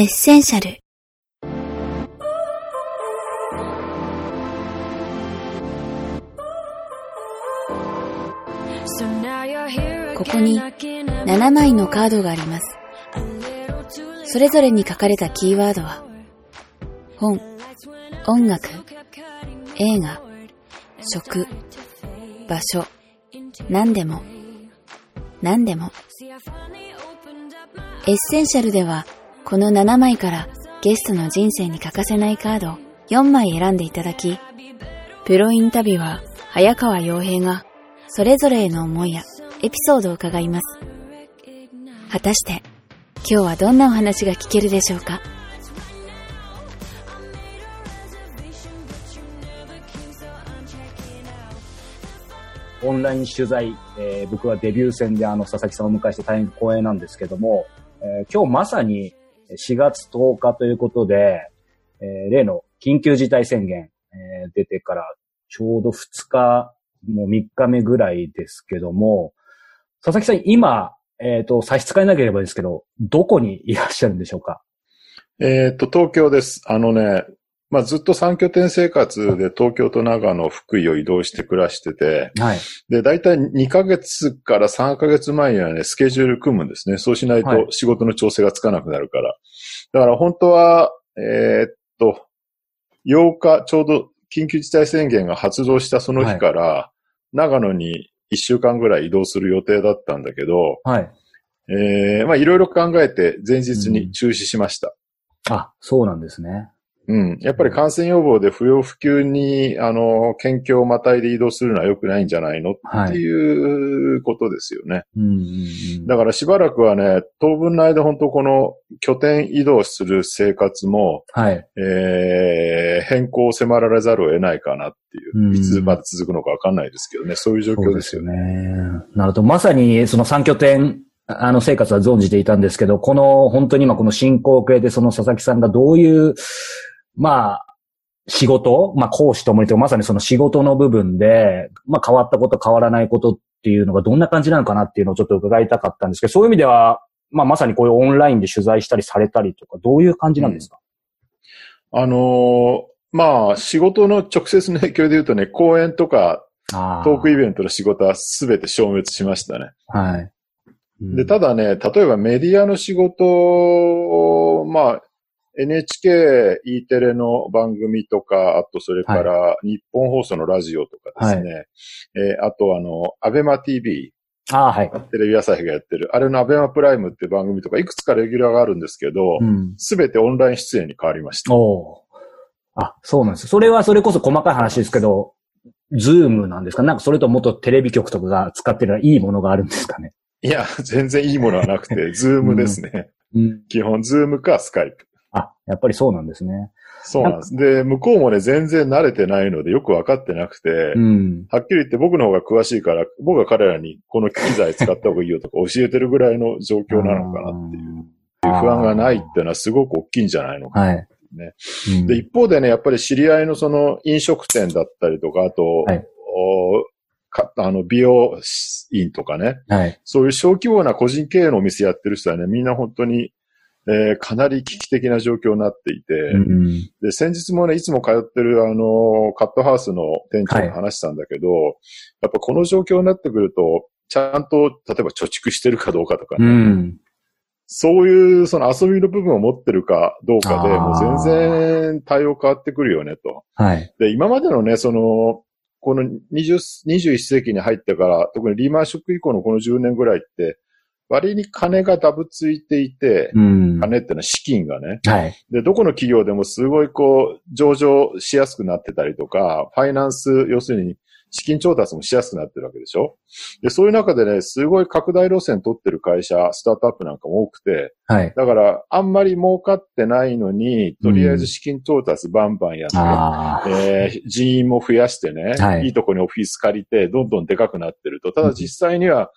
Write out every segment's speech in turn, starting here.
エッセンシャルここに7枚のカードがあります。それぞれに書かれたキーワードは、本、音楽、映画、食、場所、何でも、何でも。エッセンシャルでは、この7枚からゲストの人生に欠かせないカードを4枚選んでいただき、プロインタビュアー、早川洋平が、それぞれへの思いやエピソードを伺います。果たして、今日はどんなお話が聞けるでしょうか？オンライン取材、えー僕はデビュー戦であの佐々木さんを迎えして大変光栄なんですけども、えー今日まさに4月10日ということで、えー例の緊急事態宣言、えー出てからちょうど2日、もう3日目ぐらいですけども、佐々木さん今、えっ、と、差し支えなければですけど、どこにいらっしゃるんでしょうか？えっ、と、東京です。あのね、まあ、ずっと3拠点生活で東京と長野、福井を移動して暮らしてて、はい。で、大体2ヶ月から3ヶ月前にはね、スケジュール組むんですね。そうしないはいと仕事の調整がつかなくなるから。だから本当は、えーっと、8日、ちょうど緊急事態宣言が発動したその日から、長野に1週間ぐらい移動する予定だったんだけど、はい。えー、まあいろいろ考えて前日に中止しました。あ、そうなんですね。うん。やっぱり感染予防で不要不急に、あの、県境をまたいで移動するのは良くないんじゃないの？ってはい。いうことですよね。だからしばらくはね、当分の間本当この拠点移動する生活も、はい。えー、変更を迫られざるを得ないかなっていうう。んいつまで続くのかわかんないですけどね。そういう状況ですよね。ね。なるほど。まさにその3拠点、あの生活は存じていたんですけど、この本当に今この進行形でその佐々木さんがどういう、まあ、仕事、まあ講師ともにとまさにその仕事の部分で、まあ変わったこと変わらないことっていうのがどんな感じなのかなっていうのをちょっと伺いたかったんですけど、そういう意味では、まあまさにこういうオンラインで取材したりされたりとか、どういう感じなんですか、あのーまあ、仕事の直接の影響で言うとね、講演とかあトークイベントの仕事は全て消滅しましたね。はい。で、ただね、例えばメディアの仕事を、まあ、NHK、E テレの番組とか、あとそれから日本放送のラジオとかですね、えーあとあの、アベマ TV、ああ、はい。テレビ朝日がやってる、あれのアベマプライムって番組とか、いくつかレギュラーがあるんですけどう、ん。すべ、てオンライン出演に変わりました。おーあ、そうなんです。それはそれこそ細かい話ですけど、ズームなんですか？なんかそれともっとテレビ局とかが使ってるいいものがあるんですかね？いや、全然いいものはなくて、ズームですね。うん。基本、ズームかスカイプ。あ、やっぱりそうなんですね。そうなんです。で、向こうもね、全然慣れてないので、よくわかってなくて、うん。はっきり言って僕の方が詳しいから、僕が彼らにこの機材使った方がいいよとか教えてるぐらいの状況なのかなっていう不安がないっていうのはすごく大きいんじゃないのか。はい。ねうんで、一方でね、やっぱり知り合いのその飲食店だったりとか、あと、はいおかあの美容院とかね、はい。そういう小規模な個人経営のお店やってる人はね、みんな本当に、えーかなり危機的な状況になっていて、うん。で、先日もね、いつも通ってるあの、カットハウスの店長に話したんだけど、やっぱこの状況になってくると、ちゃんと、例えば貯蓄してるかどうかとかね、うん。そういうその遊びの部分を持ってるかどうかで、もう全然対応変わってくるよねと。はい。で、今までのね、その、この20 21世紀に入ってから、特にリーマンショック以降のこの10年ぐらいって、割に金がダブついていて、うん。金ってのは資金がね。はい。で、どこの企業でもすごいこう、上場しやすくなってたりとか、ファイナンス、要するに資金調達もしやすくなってるわけでしょ？で、そういう中でね、すごい拡大路線取ってる会社、スタートアップなんかも多くて、はい。だから、あんまり儲かってないのに、とりあえず資金調達バンバンやって、ああ。えー人員も増やしてね、はいい、いとこにオフィス借りて、どんどんでかくなってると。ただ実際には、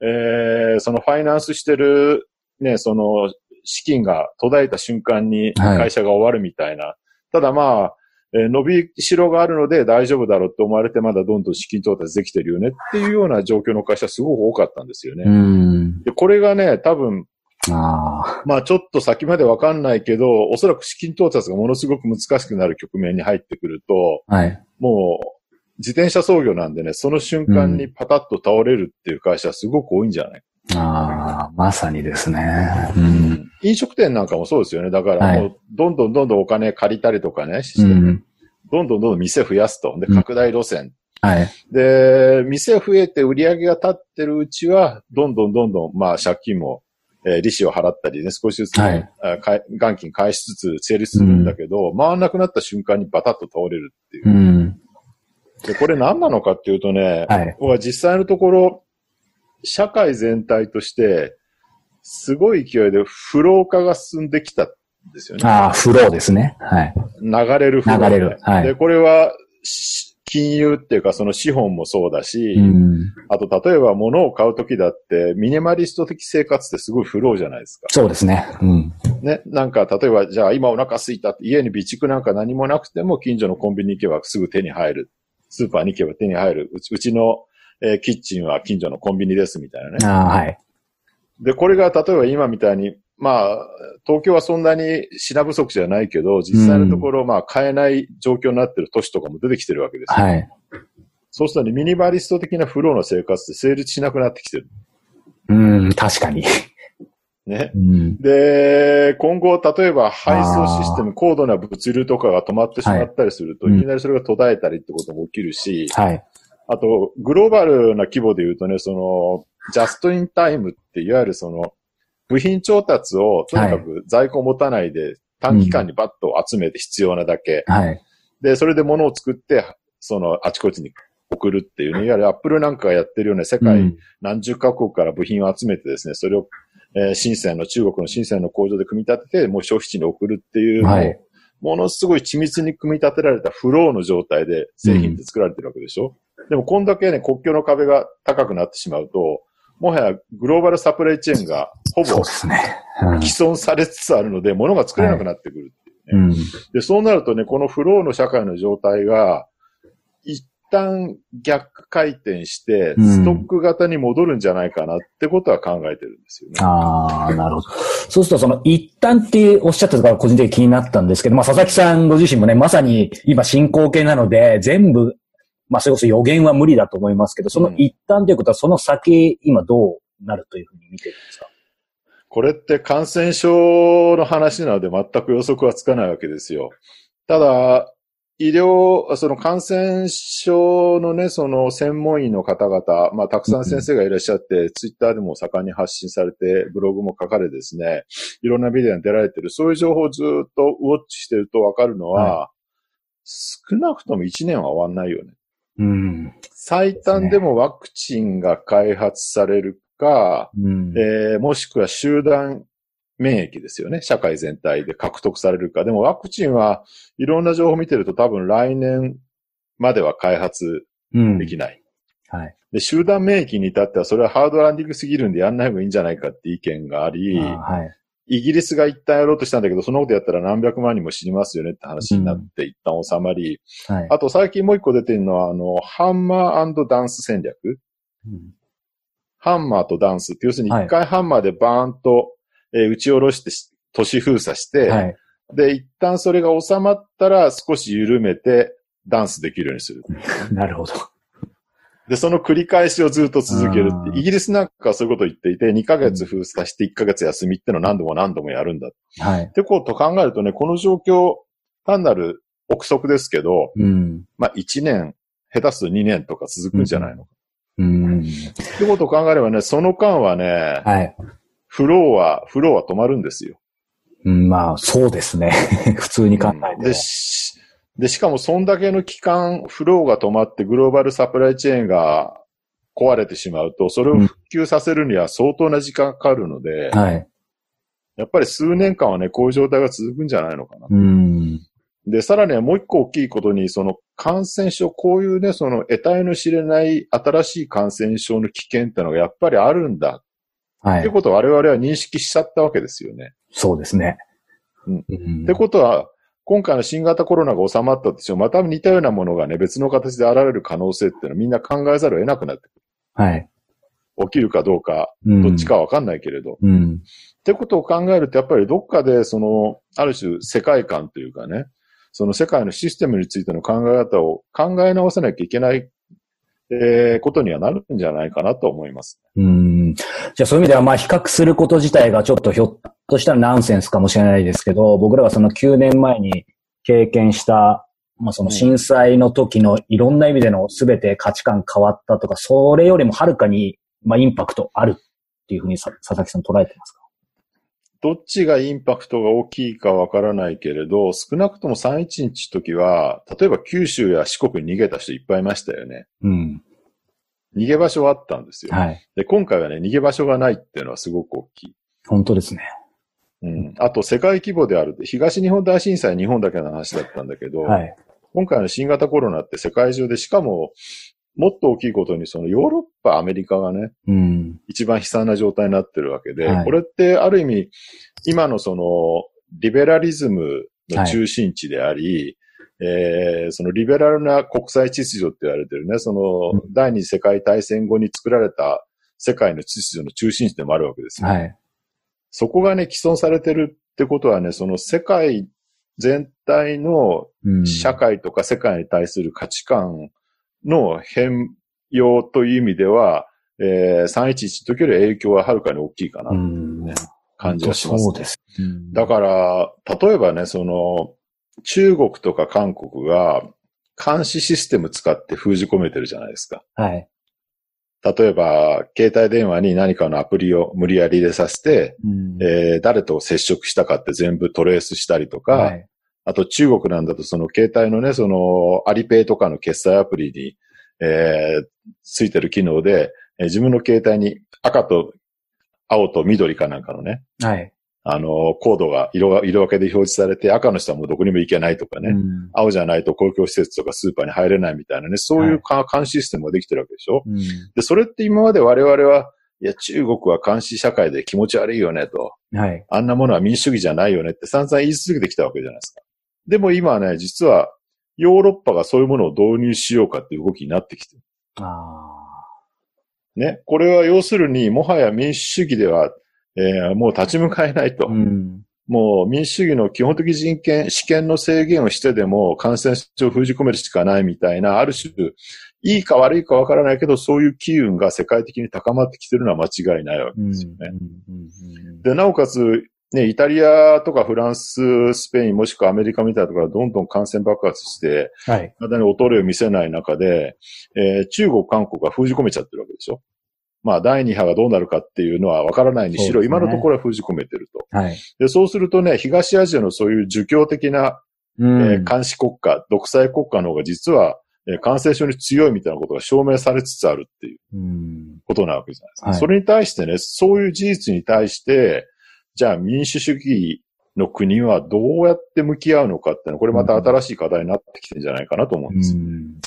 えーそのファイナンスしてる、ね、その資金が途絶えた瞬間にはい会社が終わるみたいな。ただまあ、えー伸びしろがあるので大丈夫だろうって思われてまだどんどん資金調達できてるよねっていうような状況の会社すごく多かったんですよね。うん。で、これがね、多分、あまあちょっと先までわかんないけど、おそらく資金到達がものすごく難しくなる局面に入ってくると、あ。はい。もう自転車操業なんでね、その瞬間にパタッと倒れるっていう会社はすごく多いんじゃない、ああ、まさにですね。うん。飲食店なんかもそうですよね。だからもう、どんどんどんどんお金借りたりとかね、して、うん。どんどんどんどん店増やすと。で、うん拡大路線。はい。で、店増えて売り上げが立ってるうちは、どんどんどんどん、まあ借金も、えー利子を払ったりね、少しずつ、はい元金返しつつ成立するんだけど、回んなくなった瞬間にバタッと倒れるっていうう。ん。で、これ何なのかっていうとね、はい。僕は実際のところ、社会全体として、すごい勢いで不老化が進んできたんですよね。ああ、フローですね。はい。流れるフローで流れるはいで、これは、し金融っていうかその資本もそうだし、うん。あと例えば物を買うときだって、ミニマリスト的生活ってすごいフローじゃないですか。そうですね。うん。ね。なんか例えばじゃあ今お腹空いたって家に備蓄なんか何もなくても近所のコンビニ行けばすぐ手に入る。スーパーに行けば手に入る。うちうちの、えーキッチンは近所のコンビニですみたいなね。ああ、はい。で、これが例えば今みたいに、まあ、東京はそんなに品不足じゃないけど、実際のところ、まあ、買えない状況になってる都市とかも出てきてるわけですよ。はい。そうするとね、ミニマリスト的なフローの生活って成立しなくなってきてる。うん、確かに。ね。うん。で、今後、例えば配送システム、高度な物流とかが止まってしまったりすると、はいいきなりそれが途絶えたりってことも起きるし、はい。あと、グローバルな規模で言うとね、その、ジャストインタイムって、いわゆるその、部品調達をとにかく在庫を持たないで、短期間にバッと集めて必要なだけ。はい。で、それで物を作って、その、あちこちに送るっていうね、いわゆるアップルなんかがやってるような世界うん何十カ国から部品を集めてですね、それを、えー深センの中国の深センの工場で組み立てて、もう消費地に送るっていう、はいものすごい緻密に組み立てられたフローの状態で製品って作られてるわけでしょ、でもこんだけね、国境の壁が高くなってしまうと、もはやグローバルサプライチェーンがほぼね。うん既存されつつあるので、物が作れなくなってくるっていうね。うん。で、そうなるとね、このフローの社会の状態が、一旦逆回転して、うんストック型に戻るんじゃないかなってことは考えてるんですよね。ああ、なるほど。そうすると、その、一旦っておっしゃってたから個人的に気になったんですけど、まあ、佐々木さんご自身もね、まさに今進行形なので、全部、まあ、それこそ予言は無理だと思いますけど、その一旦ということは、その先、今どうなるというふうに見てるんですか？これって感染症の話なので全く予測はつかないわけですよ。ただ、医療、その感染症のね、その専門医の方々、まあ、たくさん先生がいらっしゃって、ツイッターでも盛んに発信されて、ブログも書かれですね、いろんなビデオに出られてる、そういう情報をずっとウォッチしてるとわかるのは、少なくとも1年は終わんないよね。うん。最短でもワクチンが開発されるか、うん。えーもしくは集団免疫ですよね。社会全体で獲得されるか。でもワクチンはいろんな情報を見てると多分来年までは開発うんできない。はい。で、集団免疫に至ってはそれはハードランディングすぎるんでやんない方がいいんじゃないかって意見があり、あーはい。イギリスが一旦やろうとしたんだけど、そのことやったら何百万人も死にますよねって話になって一旦収まり、はい。あと最近もう一個出てるのは、あの、ハンマーダンス戦略うんハンマーとダンスって、要するに一回ハンマーでバーンと、えー打ち下ろしてし、都市封鎖して、はい。で、一旦それが収まったら少し緩めてダンスできるようにする。なるほど。で、その繰り返しをずっと続けるって。イギリスなんかはそういうことを言っていて、2ヶ月封鎖して1ヶ月休みってのを何度も何度もやるんだ。っはい。てことを考えるとね、この状況、単なる憶測ですけど、うん。まあ1年、下手すると2年とか続くんじゃないのか。うん。ってことを考えればね、その間はね、はい。フローは、フローは止まるんですよ。うん、まあ、そうですね。普通に考えてで、しで、しかもそんだけの期間、フローが止まってグローバルサプライチェーンが壊れてしまうと、それを復旧させるには相当な時間がかかるので、はい。やっぱり数年間はね、こういう状態が続くんじゃないのかな。うん。で、さらにはもう一個大きいことに、その感染症、こういうね、その得体の知れない新しい感染症の危険ってのがやっぱりあるんだ。はい。ってことを我々は認識しちゃったわけですよね。そうですね。うんうんってことは、今回の新型コロナが収まったとしても、また似たようなものがね、別の形で現れる可能性っていうのはみんな考えざるを得なくなってくはい。る。起きるかどうか、うんどっちかはわかんないけれど。っうん。ってことを考えると、やっぱりどっかで、その、ある種世界観というかね、その世界のシステムについての考え方を考え直さなきゃいけないえー、ことにはなるんじゃないかなと思います。うん。じゃあそういう意味では、まあ比較すること自体がちょっとひょっとしたらナンセンスかもしれないですけど、僕らはその9年前に経験した、まあその震災の時のいろんな意味での全て価値観変わったとか、それよりもはるかに、まあインパクトあるっていうふうに佐々木さん捉えてますか？どっちがインパクトが大きいかわからないけれど、少なくとも311の時は、例えば九州や四国に逃げた人いっぱいいましたよね。うん。逃げ場所はあったんですよ。はい。で、今回はね、逃げ場所がないっていうのはすごく大きい。本当ですね。うん。あと、世界規模である。東日本大震災日本だけの話だったんだけど、はい。今回の新型コロナって世界中で、しかも、もっと大きいことに、そのヨーロッパ、アメリカがね、うん、一番悲惨な状態になってるわけで、はい、これってある意味、今のその、リベラリズムの中心地であり、はい、えー、そのリベラルな国際秩序って言われてるね、その、第二次世界大戦後に作られた世界の秩序の中心地でもあるわけですよ、はい。そこがね、既存されてるってことはね、その世界全体の社会とか世界に対する価値観の変容という意味では、えー、311の時より影響ははるかに大きいかな、ね、感じがします、ね、そうです。だから、例えばね、その、中国とか韓国が監視システム使って封じ込めてるじゃないですか。はい。例えば、携帯電話に何かのアプリを無理やり入れさせて、うん、えー、誰と接触したかって全部トレースしたりとか、はい、あと中国なんだとその携帯のね、そのアリペイとかの決済アプリに、えー、ついてる機能で、えー、自分の携帯に赤と青と緑かなんかのね、はい。あの、コードが色が、色分けで表示されて、赤の人はもうどこにも行けないとかね、うん、青じゃないと公共施設とかスーパーに入れないみたいなね、そういう監視システムができてるわけでしょ、うん、で、それって今まで我々は、いや、中国は監視社会で気持ち悪いよねと。はい。あんなものは民主主義じゃないよねって散々言い続けてきたわけじゃないですか。でも今はね、実はヨーロッパがそういうものを導入しようかっていう動きになってきてる。あね。これは要するに、もはや民主主義では、えー、もう立ち向かえないと。うん、もう民主主義の基本的人権、試験の制限をしてでも感染症を封じ込めるしかないみたいな、ある種、いいか悪いかわからないけど、そういう機運が世界的に高まってきてるのは間違いないわけですよね。で、なおかつ、ね、イタリアとかフランス、スペイン、もしくはアメリカみたいなところがどんどん感染爆発して、はい。体に衰えを見せない中で、えー、中国、韓国が封じ込めちゃってるわけでしょ。まあ、第2波がどうなるかっていうのは分からないにしろ、ね、今のところは封じ込めてると。はい。で、そうするとね、東アジアのそういう儒教的な、うん、えー、監視国家、独裁国家の方が実は、えー、感染症に強いみたいなことが証明されつつあるっていうことなわけじゃないですか。はい、それに対してね、そういう事実に対して、じゃあ民主主義の国はどうやって向き合うのかっていうのは、これまた新しい課題になってきてるんじゃないかなと思うんです。うん、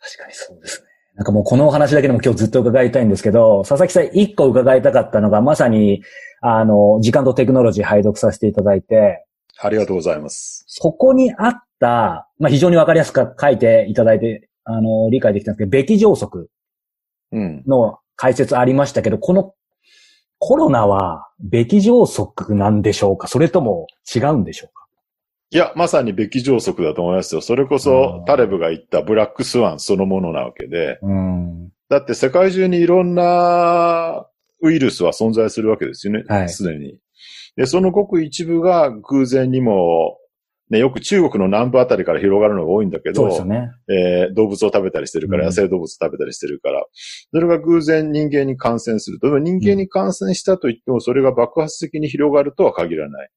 確かにそうですね。なんかもうこのお話だけでも今日ずっと伺いたいんですけど、佐々木さん一個伺いたかったのが、まさに、あの、時間とテクノロジー拝読させていただいて、ありがとうございます。そこにあった、まあ、非常にわかりやすく書いていただいて、あの、理解できたんですけど、べき上則の解説ありましたけど、このコロナは、べき上則なんでしょうか？それとも違うんでしょうか？いや、まさにべき上則だと思いますよ。それこそ、タレブが言ったブラックスワンそのものなわけで。だって世界中にいろんなウイルスは存在するわけですよね。す、で、に。で、そのごく一部が偶然にもね、よく中国の南部あたりから広がるのが多いんだけど、そうですね。えー、動物を食べたりしてるから、野生動物を食べたりしてるから、それが偶然人間に感染すると。人間に感染したと言っても、それが爆発的に広がるとは限らない。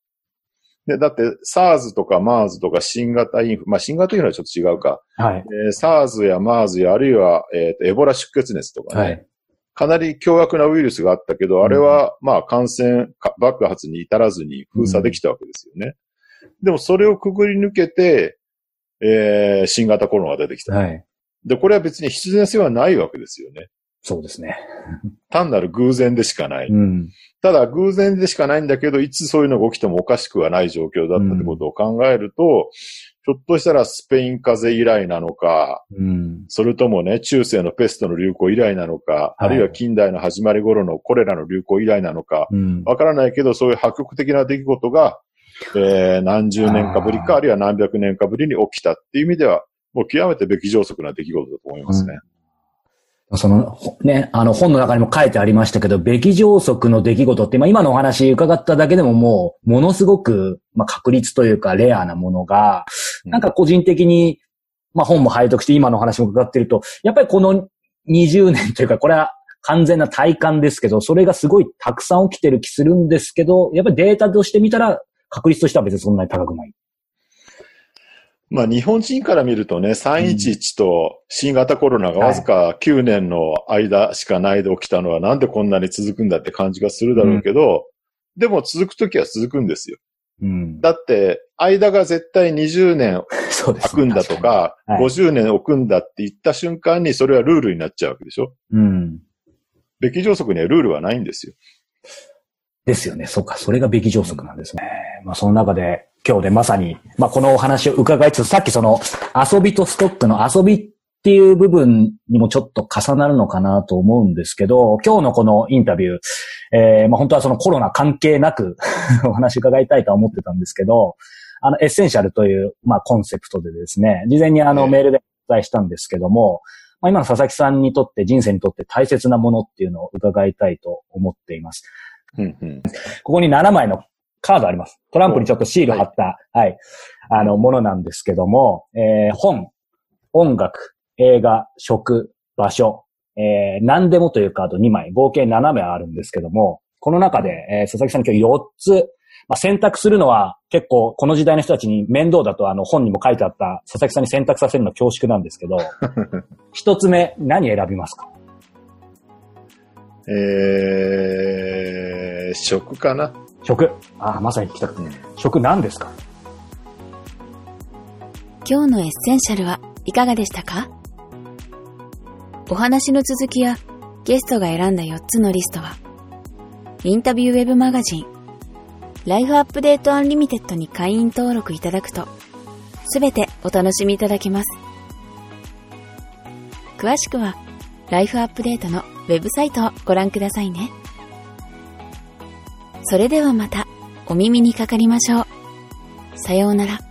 で、だって、SARS とか MERS とか新型インフ、まあ、新型インフルはちょっと違うか。はい。えー、SARS や MERS や、あるいは、えっ、ー、と、エボラ出血熱とかね。はい。かなり凶悪なウイルスがあったけど、あれは、まあ、感染爆発に至らずに封鎖できたわけですよね。でもそれをくぐり抜けて、えー、新型コロナが出てきた。はい。で、これは別に必然性はないわけですよね。そうですね。単なる偶然でしかない。うん、ただ、偶然でしかないんだけど、いつそういうのが起きてもおかしくはない状況だったってことを考えると、ひょっとしたらスペイン風邪以来なのか、うん。それともね、中世のペストの流行以来なのか、あるいは近代の始まり頃のコレラの流行以来なのか、うん。わからないけど、そういう破局的な出来事が、えー、何十年かぶりか、あるいは何百年かぶりに起きたっていう意味では、もう極めてべき上速な出来事だと思いますね。その、ほね、あの本の中にも書いてありましたけど、べき上速の出来事って、まあ今のお話伺っただけでももう、ものすごく、まあ確率というかレアなものが、うん。なんか個人的に、まあ本も拝読して今のお話も伺ってると、やっぱりこの20年というか、これは完全な体感ですけど、それがすごいたくさん起きてる気するんですけど、やっぱりデータとして見たら、確率としては別にそんなに高くない。まあ日本人から見るとね、311と新型コロナがわずか9年の間しかないで起きたのはなんでこんなに続くんだって感じがするだろうけど、でも続くときは続くんですよ。うん。だって、間が絶対20年空くんだとか、はい50年置くんだって言った瞬間にそれはルールになっちゃうわけでしょうん。べき上速にはルールはないんですよ。ですよね。そうか。それがべき乗則なんですね。まあ、その中で、今日でまさに、まあ、このお話を伺いつつ、さっきその、遊びとストックの遊びっていう部分にもちょっと重なるのかなと思うんですけど、今日のこのインタビュー、えー、まあ、本当はそのコロナ関係なく お話伺いたいとは思ってたんですけど、あの、エッセンシャルという、まあ、コンセプトでですね、事前にあの、ええメールでお伝えしたんですけども、まあ、今の佐々木さんにとって、人生にとって大切なものっていうのを伺いたいと思っています。うんうんここに7枚のカードあります。トランプにちょっとシール貼った、はい、あの、ものなんですけども、えー本、音楽、映画、食、場所、えー何でもというカード。2枚、合計7枚あるんですけども、この中で、えー佐々木さん今日4つ、まあ、選択するのは結構この時代の人たちに面倒だとあの本にも書いてあった佐々木さんに選択させるのは恐縮なんですけど、一つ目何選びますか？えー、食かな食。ああ、まさに聞きたくて。食何ですか？今日のエッセンシャルはいかがでしたか？お話の続きやゲストが選んだ4つのリストは、インタビューウェブマガジン、 LIFE UPDATE UNLIMITED に会員登録いただくと、すべてお楽しみいただけます。詳しくは、ライフアップデートのウェブサイトをご覧くださいね。それではまたお耳にかかりましょう。さようなら。